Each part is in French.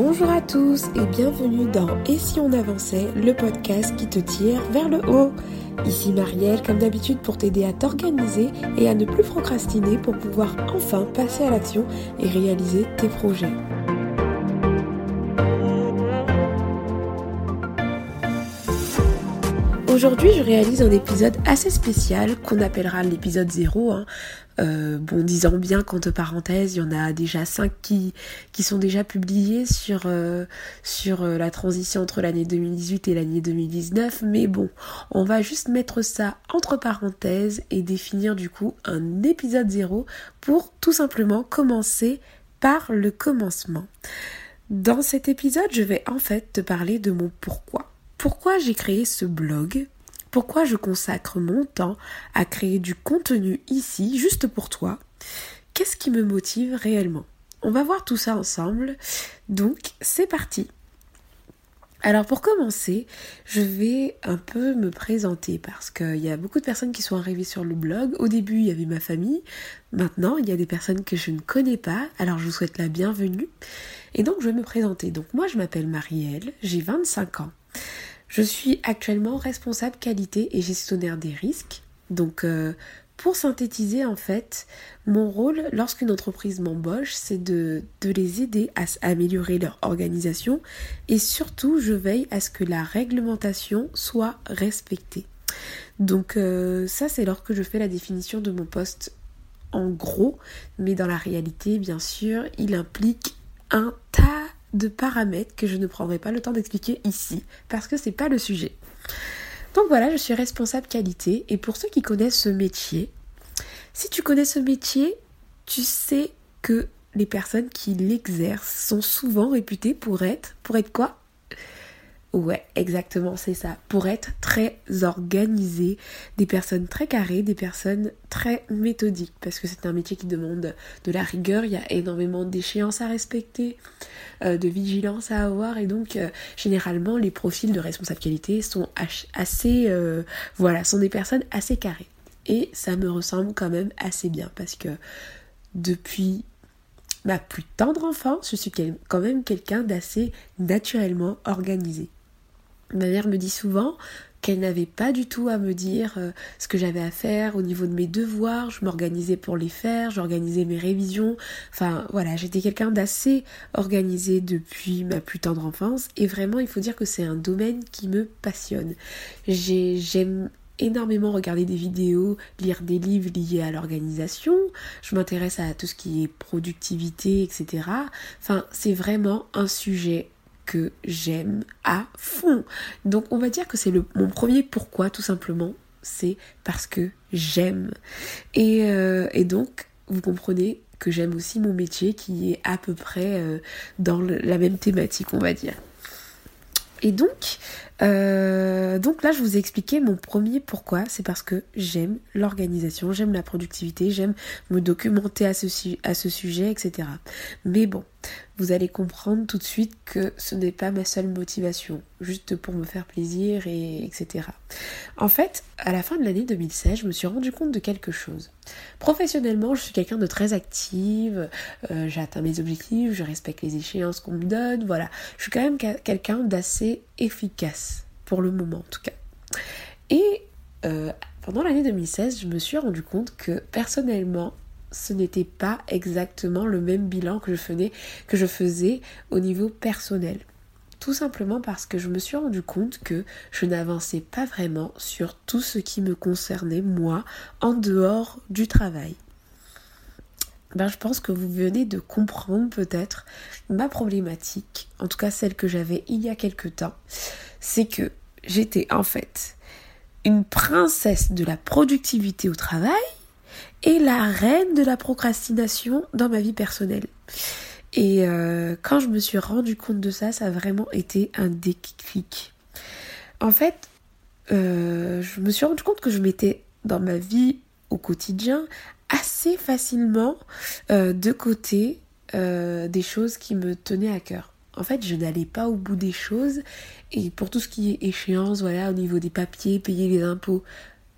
Bonjour à tous et bienvenue dans Et si on avançait, le podcast qui te tire vers le haut. Ici Marielle, comme d'habitude pour t'aider à t'organiser et à ne plus procrastiner pour pouvoir enfin passer à l'action et réaliser tes projets. Aujourd'hui, je réalise un épisode assez spécial qu'on appellera l'épisode 0. Hein. Euh, bon, disant bien qu'entre parenthèses, il y en a déjà 5 qui, qui sont déjà publiés sur, euh, sur euh, la transition entre l'année 2018 et l'année 2019. Mais bon, on va juste mettre ça entre parenthèses et définir du coup un épisode 0 pour tout simplement commencer par le commencement. Dans cet épisode, je vais en fait te parler de mon pourquoi. Pourquoi j'ai créé ce blog Pourquoi je consacre mon temps à créer du contenu ici, juste pour toi? Qu'est-ce qui me motive réellement? On va voir tout ça ensemble. Donc, c'est parti alors pour commencer, je vais un peu me présenter parce qu'il y a beaucoup de personnes qui sont arrivées sur le blog. Au début, il y avait ma famille. Maintenant, il y a des personnes que je ne connais pas. Alors je vous souhaite la bienvenue. Et donc je vais me présenter. Donc moi, je m'appelle Marielle, j'ai 25 ans. Je suis actuellement responsable qualité et gestionnaire des risques. Donc, euh, pour synthétiser, en fait, mon rôle lorsqu'une entreprise m'embauche, c'est de, les aider à, améliorer leur organisation et surtout, je veille à ce que la réglementation soit respectée. Donc, euh, ça, c'est lorsque je fais la définition de mon poste en gros, mais dans la réalité, bien sûr, il implique un tas de paramètres que je ne prendrai pas le temps d'expliquer ici parce que c'est pas le sujet. Donc voilà, je suis responsable qualité et pour ceux qui connaissent ce métier, si tu connais ce métier, tu sais que les personnes qui l'exercent sont souvent réputées pour être pour être quoi? Ouais, exactement, c'est ça. Pour être très organisé, des personnes très carrées, des personnes très méthodiques, parce que c'est un métier qui demande de la rigueur, il y a énormément d'échéances à respecter, euh, de vigilance à avoir, et donc euh, généralement les profils de responsable qualité sont assez, euh, voilà, sont des personnes assez carrées. Et ça me ressemble quand même assez bien, parce que depuis ma plus tendre enfance, je suis quand même quelqu'un d'assez naturellement organisé. Ma mère me dit souvent qu'elle n'avait pas du tout à me dire euh, ce que j'avais à faire au niveau de mes devoirs, je m'organisais pour les faire, j'organisais mes révisions, enfin voilà, j'étais quelqu'un d'assez organisé depuis ma plus tendre enfance et vraiment il faut dire que c'est un domaine qui me passionne. J'aime énormément regarder des vidéos, lire des livres liés à l'organisation, je m'intéresse à tout ce qui est productivité, etc. Enfin, c'est vraiment un sujet que j'aime à fond. Donc on va dire que c'est mon premier pourquoi tout simplement, c'est parce que j'aime. Et, euh, donc vous comprenez que j'aime aussi mon métier qui est à peu près euh, dans la même thématique on va dire. Et donc, euh, donc là, je vous ai expliqué mon premier pourquoi. C'est parce que j'aime l'organisation, j'aime la productivité, j'aime me documenter à ce sujet, etc. Mais bon, vous allez comprendre tout de suite que ce n'est pas ma seule motivation, juste pour me faire plaisir et etc. En fait, à la fin de l'année 2016, je me suis rendu compte de quelque chose. Professionnellement, je suis quelqu'un de très active, euh, j'ai atteint mes objectifs, je respecte les échéances qu'on me donne, voilà. Je suis quand même quelqu'un d'assez efficace, pour le moment en tout cas. Et euh, pendant l'année 2016, je me suis rendu compte que personnellement, ce n'était pas exactement le même bilan que je, faisais, au niveau personnel. Tout simplement parce que je me suis rendu compte que je n'avançais pas vraiment sur tout ce qui me concernait moi en dehors du travail. Ben, je pense que vous venez de comprendre peut-être ma problématique, en tout cas celle que j'avais il y a quelque temps, c'est que j'étais en fait une princesse de la productivité au travail et la reine de la procrastination dans ma vie personnelle. Et euh, quand je me suis rendu compte de ça, ça a vraiment été un déclic. En fait, euh, je me suis rendu compte que je mettais dans ma vie au quotidien assez facilement euh, de côté des choses qui me tenaient à cœur. En fait, je n'allais pas au bout des choses et pour tout ce qui est échéance, voilà, au niveau des papiers, payer les impôts,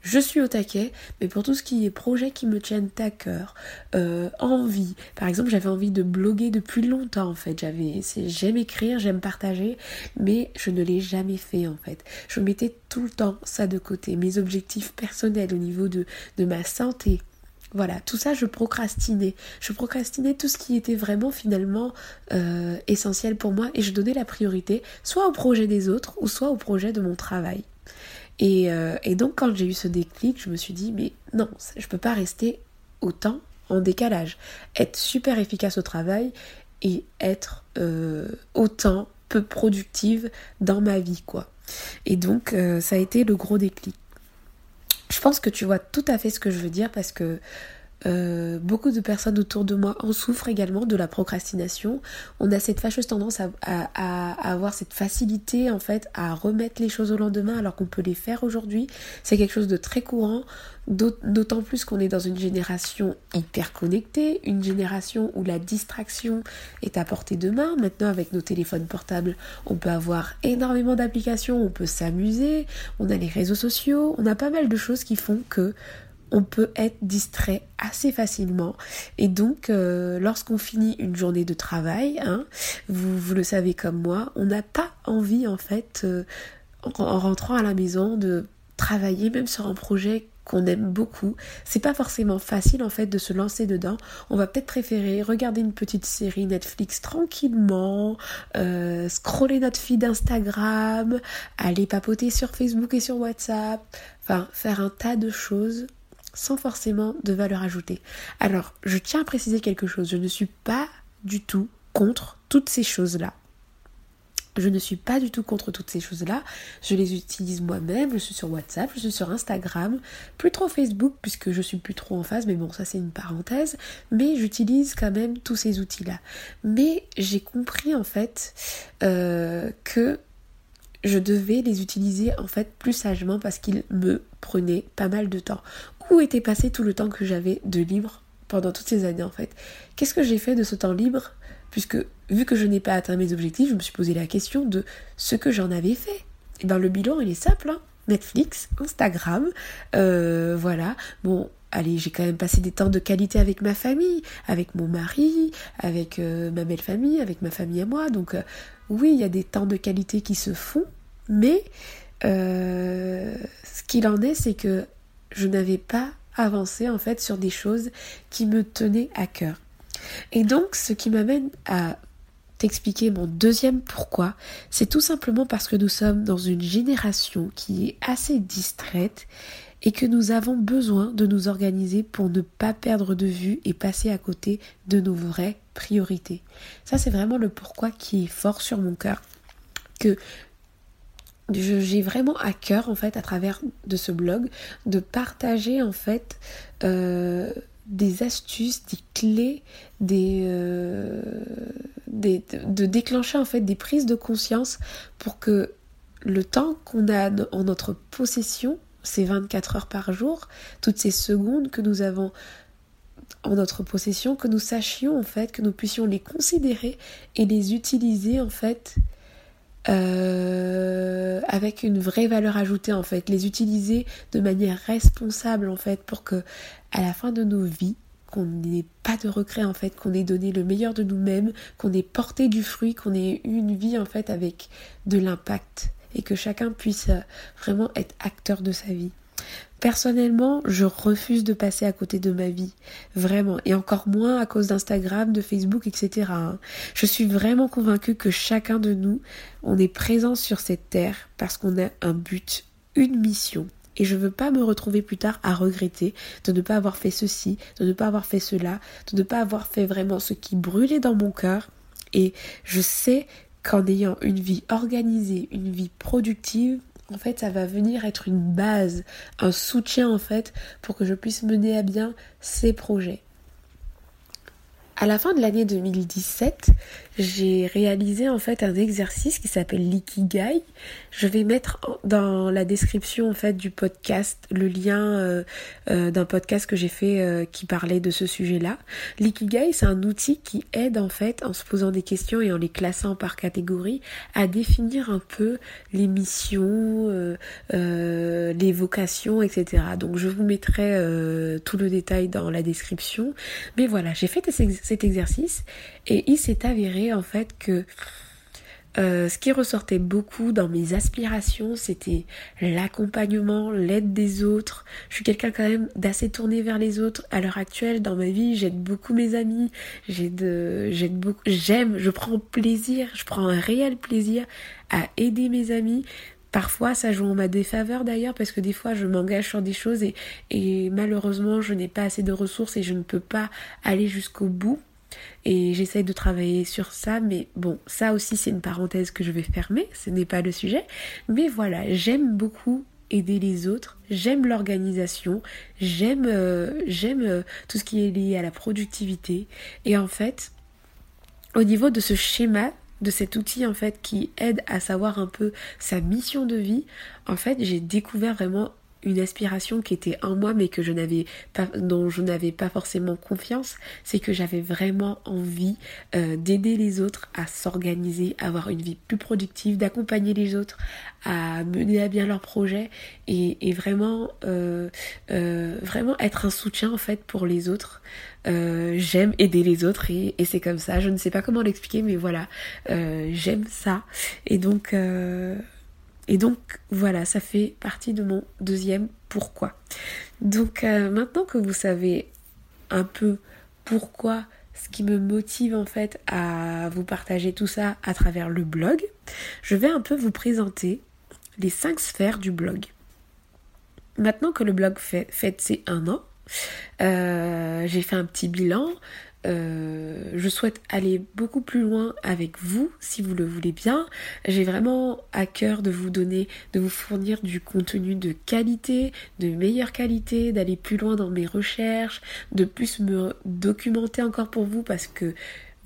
je suis au taquet, mais pour tout ce qui est projet qui me tiennent à cœur, euh, envie. Par exemple, j'avais envie de bloguer depuis longtemps en fait. J'avais, j'aime écrire, j'aime partager, mais je ne l'ai jamais fait en fait. Je mettais tout le temps ça de côté. Mes objectifs personnels au niveau de, de ma santé, voilà, tout ça, je procrastinais. Je procrastinais tout ce qui était vraiment finalement euh, essentiel pour moi et je donnais la priorité soit au projet des autres ou soit au projet de mon travail. Et, euh, donc quand j'ai eu ce déclic, je me suis dit, mais non, je peux pas rester autant en décalage. Être super efficace au travail et être euh, autant peu productive dans ma vie, quoi. Et donc ça a été le gros déclic. Je pense que tu vois tout à fait ce que je veux dire parce que euh, beaucoup de personnes autour de moi en souffrent également de la procrastination. On a cette fâcheuse tendance à, avoir cette facilité en fait à remettre les choses au lendemain alors qu'on peut les faire aujourd'hui. C'est quelque chose de très courant, d'autant plus qu'on est dans une génération hyper connectée, une génération où la distraction est à portée de main. Maintenant avec nos téléphones portables, on peut avoir énormément d'applications, on peut s'amuser, on a les réseaux sociaux, on a pas mal de choses qui font que on peut être distrait assez facilement. Et donc, euh, lorsqu'on finit une journée de travail, hein, vous, le savez comme moi, on n'a pas envie, en fait, euh, en, rentrant à la maison, de travailler même sur un projet qu'on aime beaucoup. C'est pas forcément facile en fait de se lancer dedans. On va peut-être préférer regarder une petite série Netflix tranquillement, euh, scroller notre feed Instagram, aller papoter sur Facebook et sur WhatsApp, enfin faire un tas de choses sans forcément de valeur ajoutée. Alors, je tiens à préciser quelque chose, je ne suis pas du tout contre toutes ces choses-là. Je ne suis pas du tout contre toutes ces choses-là. Je les utilise moi-même. Je suis sur WhatsApp, je suis sur Instagram, plus trop Facebook puisque je suis plus trop en phase. Mais bon, ça c'est une parenthèse. Mais j'utilise quand même tous ces outils-là. Mais j'ai compris en fait euh, que je devais les utiliser en fait plus sagement parce qu'ils me prenaient pas mal de temps. Où était passé tout le temps que j'avais de libre pendant toutes ces années en fait? Qu'est-ce que j'ai fait de ce temps libre? Puisque vu que je n'ai pas atteint mes objectifs, je me suis posé la question de ce que j'en avais fait. Et eh bien le bilan il est simple, hein Netflix, Instagram, euh, voilà. Bon, allez, j'ai quand même passé des temps de qualité avec ma famille, avec mon mari, avec euh, ma belle famille, avec ma famille à moi. Donc euh, oui, il y a des temps de qualité qui se font, mais ce qu'il en est, c'est que je n'avais pas avancé en fait sur des choses qui me tenaient à cœur. Et donc ce qui m'amène à t'expliquer mon deuxième pourquoi, c'est tout simplement parce que nous sommes dans une génération qui est assez distraite et que nous avons besoin de nous organiser pour ne pas perdre de vue et passer à côté de nos vraies Ça c'est vraiment le pourquoi qui est fort sur mon cœur. Que j'ai vraiment à cœur en fait à travers de ce blog de partager en fait euh, des astuces, des clés, des, euh, de déclencher en fait des prises de conscience pour que le temps qu'on a en notre possession, ces 24 heures par jour, toutes ces secondes que nous avons en notre possession, que nous sachions en fait, que nous puissions les considérer et les utiliser en fait euh, avec une vraie valeur ajoutée en fait, les utiliser de manière responsable en fait pour que à la fin de nos vies qu'on n'ait pas de regret en fait, qu'on ait donné le meilleur de nous-mêmes, qu'on ait porté du fruit, qu'on ait eu une vie en fait avec de l'impact et que chacun puisse euh, vraiment être acteur de sa vie. Personnellement, je refuse de passer à côté de ma vie, vraiment, et encore moins à cause d'Instagram, de Facebook, etc. Hein. Je suis vraiment convaincue que chacun de nous, on est présent sur cette terre parce qu'on a un but, une mission. Et je veux pas me retrouver plus tard à regretter de ne pas avoir fait ceci, de ne pas avoir fait cela, de ne pas avoir fait vraiment ce qui brûlait dans mon cœur. Et je sais qu'en ayant une vie organisée, une vie productive, en fait, ça va venir être une base, un soutien en fait, pour que je puisse mener à bien ces projets. À la fin de l'année 2017, j'ai réalisé en fait un exercice qui s'appelle l'ikigai. Je vais mettre dans la description en fait du podcast le lien euh, euh, d'un podcast que j'ai fait euh, qui parlait de ce sujet-là. L'ikigai, c'est un outil qui aide en fait en se posant des questions et en les classant par catégorie à définir un peu les missions, les vocations, etc. Donc je vous mettrai tout le détail dans la description. Mais voilà, j'ai fait cet exercice et il s'est avéré en fait que euh, ce qui ressortait beaucoup dans mes aspirations, c'était l'accompagnement, l'aide des autres. Je suis quelqu'un quand même d'assez tourné vers les autres. À l'heure actuelle, dans ma vie, j'aide beaucoup mes amis. J'aide beaucoup, j'aime, je prends plaisir, je prends un réel plaisir à aider mes amis. Parfois, ça joue en ma défaveur d'ailleurs, parce que des fois, je m'engage sur des choses et, malheureusement, je n'ai pas assez de ressources et je ne peux pas aller jusqu'au bout. Et j'essaye de travailler sur ça, mais bon, ça aussi c'est une parenthèse que je vais fermer, ce n'est pas le sujet. Mais voilà, j'aime beaucoup aider les autres, j'aime l'organisation, j'aime euh, euh, tout ce qui est lié à la productivité. Et en fait, au niveau de ce schéma, de cet outil en fait qui aide à savoir un peu sa mission de vie, en fait j'ai découvert vraiment une aspiration qui était en moi mais que je n'avais pas dont je n'avais pas forcément confiance c'est que j'avais vraiment envie euh, d'aider les autres à s'organiser à avoir une vie plus productive d'accompagner les autres à mener à bien leurs projets et, vraiment euh, euh, vraiment être un soutien en fait pour les autres. J'aime aider les autres et, et c'est comme ça. Je ne sais pas comment l'expliquer mais voilà. J'aime ça. Et donc et donc voilà, ça fait partie de mon deuxième pourquoi. Donc euh, maintenant que vous savez un peu pourquoi, ce qui me motive en fait à vous partager tout ça à travers le blog, je vais un peu vous présenter les cinq sphères du blog. Maintenant que le blog fait, fait ses un an, euh, j'ai fait un petit bilan, euh, je souhaite aller beaucoup plus loin avec vous si vous le voulez bien. J'ai vraiment à cœur de vous donner, de vous fournir du contenu de qualité, de meilleure qualité, d'aller plus loin dans mes recherches, de plus me documenter encore pour vous parce que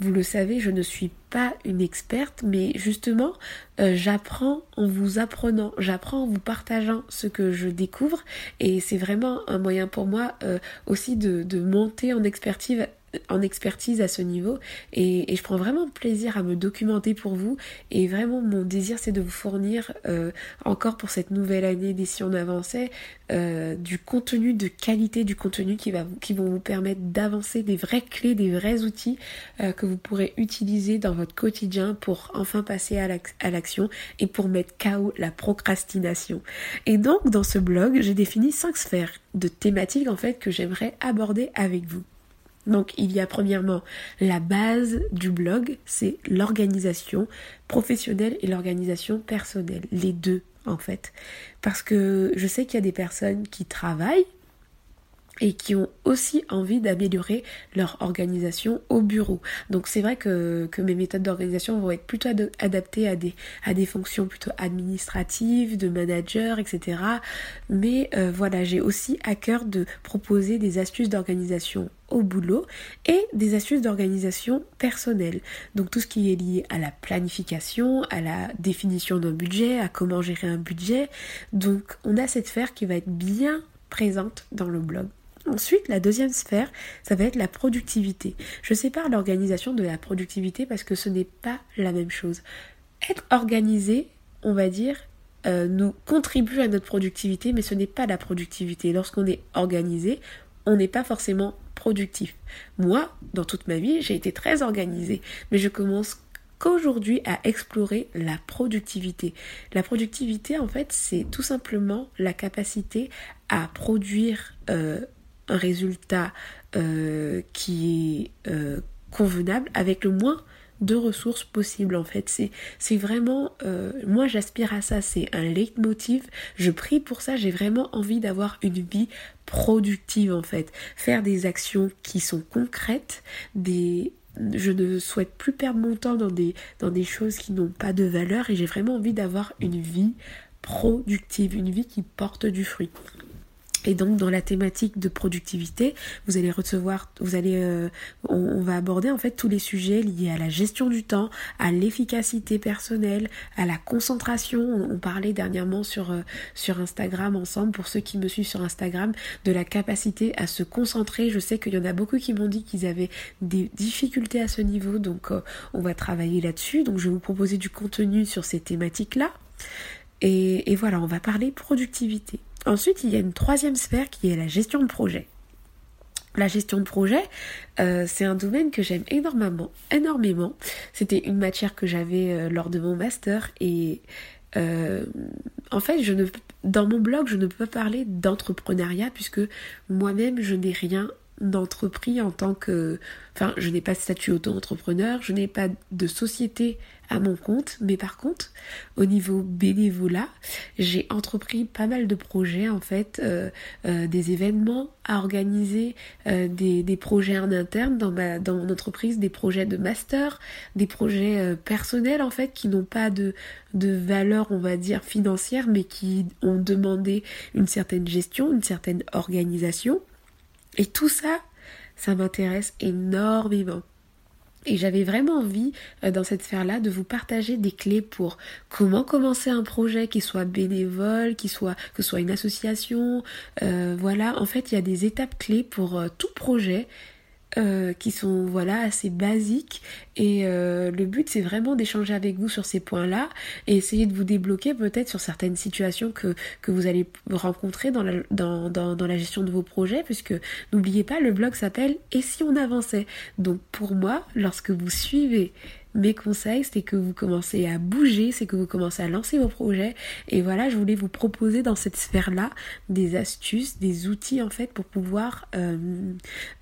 vous le savez, je ne suis pas une experte, mais justement, euh, j'apprends en vous apprenant, j'apprends en vous partageant ce que je découvre, et c'est vraiment un moyen pour moi euh, aussi de, de monter en expertise en expertise à ce niveau et, je prends vraiment plaisir à me documenter pour vous et vraiment mon désir c'est de vous fournir euh, encore pour cette nouvelle année des si on avançait euh, du contenu de qualité, du contenu qui, va, qui vont vous permettre d'avancer des vraies clés, des vrais outils euh, que vous pourrez utiliser dans votre quotidien pour enfin passer à l'action et pour mettre KO la procrastination. Et donc dans ce blog j'ai défini cinq sphères de thématiques en fait que j'aimerais aborder avec vous. Donc il y a premièrement la base du blog, c'est l'organisation professionnelle et l'organisation personnelle, les deux en fait. Parce que je sais qu'il y a des personnes qui travaillent et qui ont aussi envie d'améliorer leur organisation au bureau. Donc c'est vrai que, que mes méthodes d'organisation vont être plutôt adaptées à des, à des fonctions plutôt administratives, de manager, etc. Mais euh, voilà, j'ai aussi à cœur de proposer des astuces d'organisation au boulot et des astuces d'organisation personnelle. Donc tout ce qui est lié à la planification, à la définition d'un budget, à comment gérer un budget. Donc on a cette sphère qui va être bien présente dans le blog. Ensuite, la deuxième sphère, ça va être la productivité. Je sépare l'organisation de la productivité parce que ce n'est pas la même chose. Être organisé, on va dire, euh, nous contribue à notre productivité, mais ce n'est pas la productivité. Lorsqu'on est organisé, on n'est pas forcément productif. Moi, dans toute ma vie, j'ai été très organisée, mais je commence qu'aujourd'hui à explorer la productivité. La productivité, en fait, c'est tout simplement la capacité à produire euh, un résultat euh, qui est euh, convenable avec le moins de ressources possibles en fait. C'est vraiment euh, moi j'aspire à ça. C'est un leitmotiv. Je prie pour ça. J'ai vraiment envie d'avoir une vie productive en fait. Faire des actions qui sont concrètes des je ne souhaite plus perdre mon temps dans des choses qui n'ont pas de valeur et j'ai vraiment envie d'avoir une vie productive, une vie qui porte du fruit. Et donc dans la thématique de productivité, vous allez recevoir, vous allez, euh, on, va aborder en fait tous les sujets liés à la gestion du temps, à l'efficacité personnelle, à la concentration. On, parlait dernièrement sur euh, sur Instagram ensemble pour ceux qui me suivent sur Instagram de la capacité à se concentrer. Je sais qu'il y en a beaucoup qui m'ont dit qu'ils avaient des difficultés à ce niveau, donc euh, on va travailler là-dessus. Donc je vais vous proposer du contenu sur ces thématiques là. Et, et voilà, on va parler productivité. Ensuite, il y a une troisième sphère qui est la gestion de projet. La gestion de projet, euh, c'est un domaine que j'aime énormément, énormément. C'était une matière que j'avais euh, lors de mon master et euh, en fait, dans mon blog, je ne peux pas parler d'entrepreneuriat puisque moi-même, je n'ai rien d'entreprise en tant que... Enfin, je n'ai pas de statut auto-entrepreneur, je n'ai pas de société à mon compte, mais par contre, au niveau bénévolat, j'ai entrepris pas mal de projets, en fait, euh, euh, des événements à organiser, euh, des, des, projets en interne dans, ma, dans mon entreprise, des projets de master, des projets personnels, en fait, qui n'ont pas de, de valeur, on va dire, financière, mais qui ont demandé une certaine gestion, une certaine organisation. Et tout ça, ça m'intéresse énormément. Et j'avais vraiment envie, euh, dans cette sphère-là, de vous partager des clés pour comment commencer un projet qui soit bénévole, qui soit que ce soit une association. Euh, voilà, en fait, il y a des étapes clés pour euh, tout projet euh, qui sont voilà assez basiques. Et euh, le but c'est vraiment d'échanger avec vous sur ces points-là et essayer de vous débloquer peut-être sur certaines situations que, que vous allez rencontrer dans la, dans, dans, dans la gestion de vos projets puisque n'oubliez pas le blog s'appelle Et si on avançait? Donc pour moi lorsque vous suivez mes conseils, c'est que vous commencez à bouger, c'est que vous commencez à lancer vos projets. Et voilà, je voulais vous proposer dans cette sphère-là des astuces, des outils en fait pour pouvoir euh,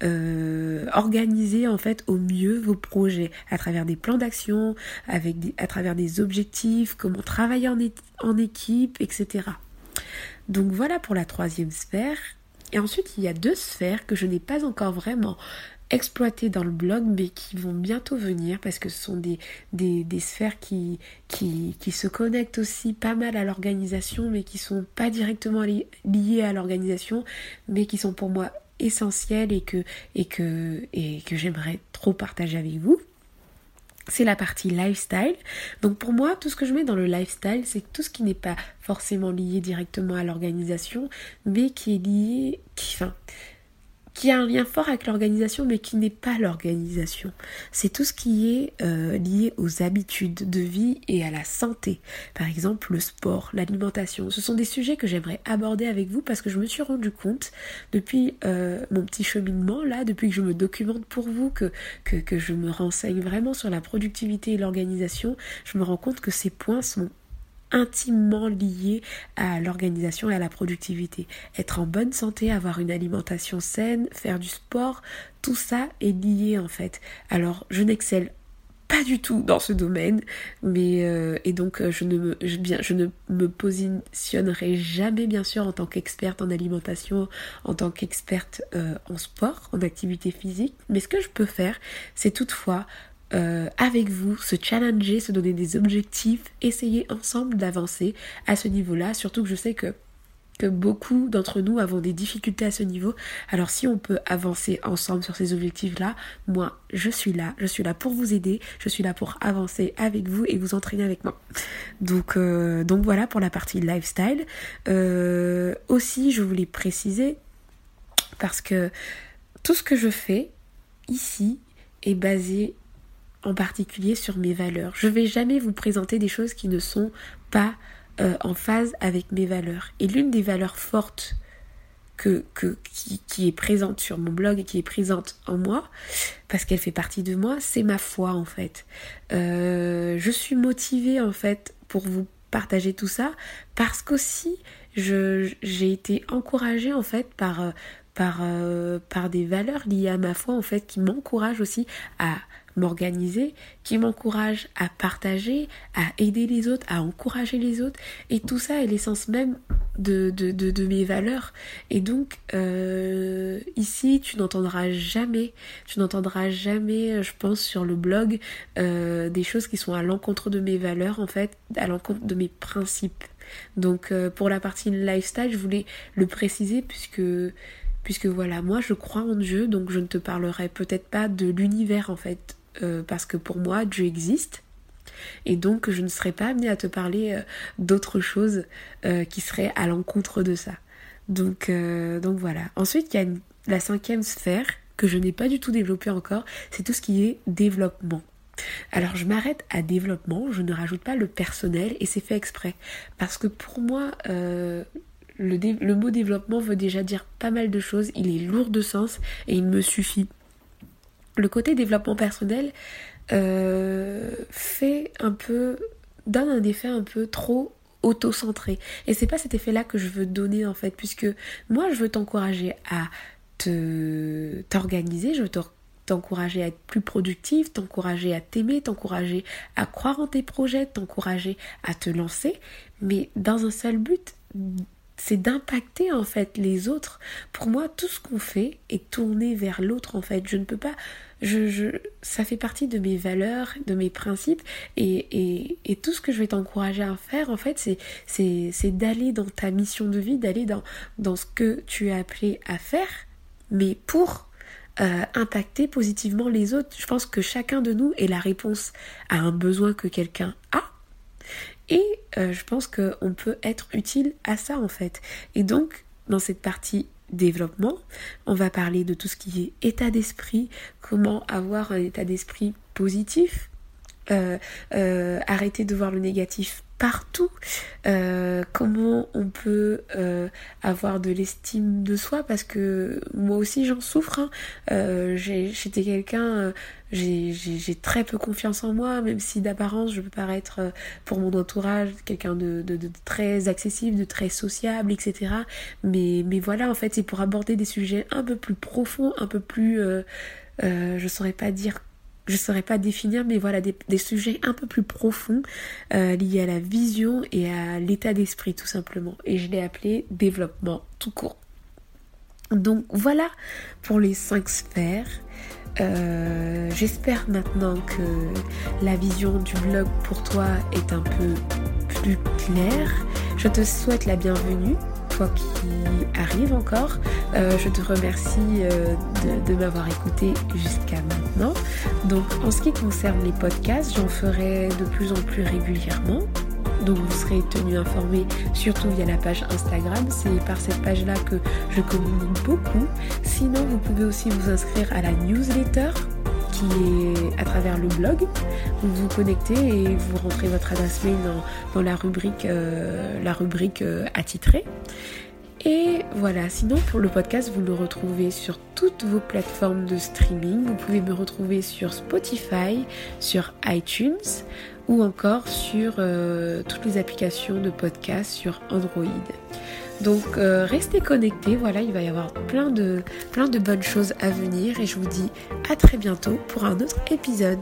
euh, organiser en fait au mieux vos projets à travers des plans d'action, avec à travers des objectifs, comment travailler en, en équipe, etc. Donc voilà pour la troisième sphère. Et ensuite, il y a deux sphères que je n'ai pas encore vraiment exploiter dans le blog, mais qui vont bientôt venir parce que ce sont des, des, des sphères qui, qui, qui, se connectent aussi pas mal à l'organisation, mais qui sont pas directement liées à l'organisation, mais qui sont pour moi essentielles et que, et que, et que j'aimerais trop partager avec vous c'est la partie lifestyle. Donc pour moi, tout ce que je mets dans le lifestyle, c'est tout ce qui n'est pas forcément lié directement à l'organisation, mais qui est lié, qui, enfin, qui a un lien fort avec l'organisation mais qui n'est pas l'organisation. C'est tout ce qui est euh, lié aux habitudes de vie et à la santé. Par exemple le sport, l'alimentation. Ce sont des sujets que j'aimerais aborder avec vous parce que je me suis rendu compte depuis euh, mon petit cheminement là, depuis que je me documente pour vous, que, que, que je me renseigne vraiment sur la productivité et l'organisation, je me rends compte que ces points sont intimement lié à l'organisation et à la productivité. Être en bonne santé, avoir une alimentation saine, faire du sport, tout ça est lié en fait. Alors je n'excelle pas du tout dans ce domaine, mais euh, et donc euh, je ne me positionnerai jamais bien sûr en tant qu'experte en alimentation, en tant qu'experte euh, en sport, en activité physique. Mais ce que je peux faire, c'est toutefois euh, avec vous, se challenger, se donner des objectifs, essayer ensemble d'avancer à ce niveau-là, surtout que je sais que que beaucoup d'entre nous avons des difficultés à ce niveau. Alors si on peut avancer ensemble sur ces objectifs-là, moi je suis là, je suis là pour vous aider, je suis là pour avancer avec vous et vous entraîner avec moi. Donc, euh, donc voilà pour la partie lifestyle. Euh, aussi je voulais préciser parce que tout ce que je fais ici est basé en particulier sur mes valeurs. Je vais jamais vous présenter des choses qui ne sont pas euh, en phase avec mes valeurs. Et l'une des valeurs fortes qui, est présente sur mon blog et qui est présente en moi, parce qu'elle fait partie de moi, c'est ma foi en fait. Euh, je suis motivée en fait pour vous partager tout ça parce qu'aussi j'ai été encouragée en fait par, par, euh, par des valeurs liées à ma foi en fait qui m'encouragent aussi à m'organiser, qui m'encourage à partager, à aider les autres, à encourager les autres. Et tout ça est l'essence même de, de, de, mes valeurs. Et donc, euh, ici, tu n'entendras jamais, tu n'entendras jamais, je pense, sur le blog, euh, des choses qui sont à l'encontre de mes valeurs, en fait, à l'encontre de mes principes. Donc, euh, pour la partie lifestyle, je voulais le préciser puisque puisque voilà, moi je crois en Dieu, donc je ne te parlerai peut-être pas de l'univers en fait euh, parce que pour moi, Dieu existe. Et donc, je ne serais pas amenée à te parler euh, d'autre chose euh, qui serait à l'encontre de ça. Donc, donc voilà. Ensuite, il y a la cinquième sphère que je n'ai pas du tout développée encore, c'est tout ce qui est développement. Alors je m'arrête à développement, je ne rajoute pas le personnel et c'est fait exprès. Parce que pour moi, le, le, mot développement veut déjà dire pas mal de choses, il est lourd de sens et il me suffit le côté développement personnel euh, fait un peu donne un effet un peu trop auto-centré. Et c'est pas cet effet là que je veux donner en fait puisque moi je veux t'encourager à te t'organiser je veux t'encourager à être plus productif t'encourager à t'aimer t'encourager à croire en tes projets t'encourager à te lancer mais dans un seul but c'est d'impacter en fait les autres. Pour moi, tout ce qu'on fait est tourné vers l'autre en fait. Je ne peux pas, je, je, ça fait partie de mes valeurs, de mes principes et, et, et tout ce que je vais t'encourager à faire en fait, c'est, c'est, c'est d'aller dans ta mission de vie, d'aller dans, dans ce que tu es appelé à faire, mais pour euh, impacter positivement les autres. Je pense que chacun de nous est la réponse à un besoin que quelqu'un a et euh, je pense qu'on peut être utile à ça en fait. Et donc, dans cette partie développement, on va parler de tout ce qui est état d'esprit, comment avoir un état d'esprit positif, euh, euh, arrêter de voir le négatif partout, euh, comment on peut euh, avoir de l'estime de soi parce que moi aussi j'en souffre. Hein. Euh, j'étais quelqu'un, j'ai très peu confiance en moi, même si d'apparence je peux paraître pour mon entourage quelqu'un de, très accessible, de très sociable, etc. Mais, mais voilà, en fait, c'est pour aborder des sujets un peu plus profonds, un peu plus, je saurais pas dire je ne saurais pas définir, mais voilà, des, sujets un peu plus profonds euh, liés à la vision et à l'état d'esprit tout simplement. Et je l'ai appelé développement tout court. Donc voilà pour les cinq sphères. Euh, j'espère maintenant que la vision du blog pour toi est un peu plus claire. Je te souhaite la bienvenue toi qui arrive encore. Euh, je te remercie euh, de, m'avoir écouté jusqu'à maintenant. Donc en ce qui concerne les podcasts, j'en ferai de plus en plus régulièrement. Donc vous serez tenu informé surtout via la page Instagram. C'est par cette page-là que je communique beaucoup. Sinon, vous pouvez aussi vous inscrire à la newsletter qui est à travers le blog. Vous vous connectez et vous rentrez votre adresse mail dans, la rubrique, euh, la rubrique euh, attitrée. Et voilà, sinon pour le podcast, vous le retrouvez sur toutes vos plateformes de streaming. Vous pouvez me retrouver sur Spotify, sur iTunes ou encore sur euh, toutes les applications de podcast sur Android. Donc euh, restez connectés, voilà, il va y avoir plein de, plein de bonnes choses à venir et je vous dis à très bientôt pour un autre épisode.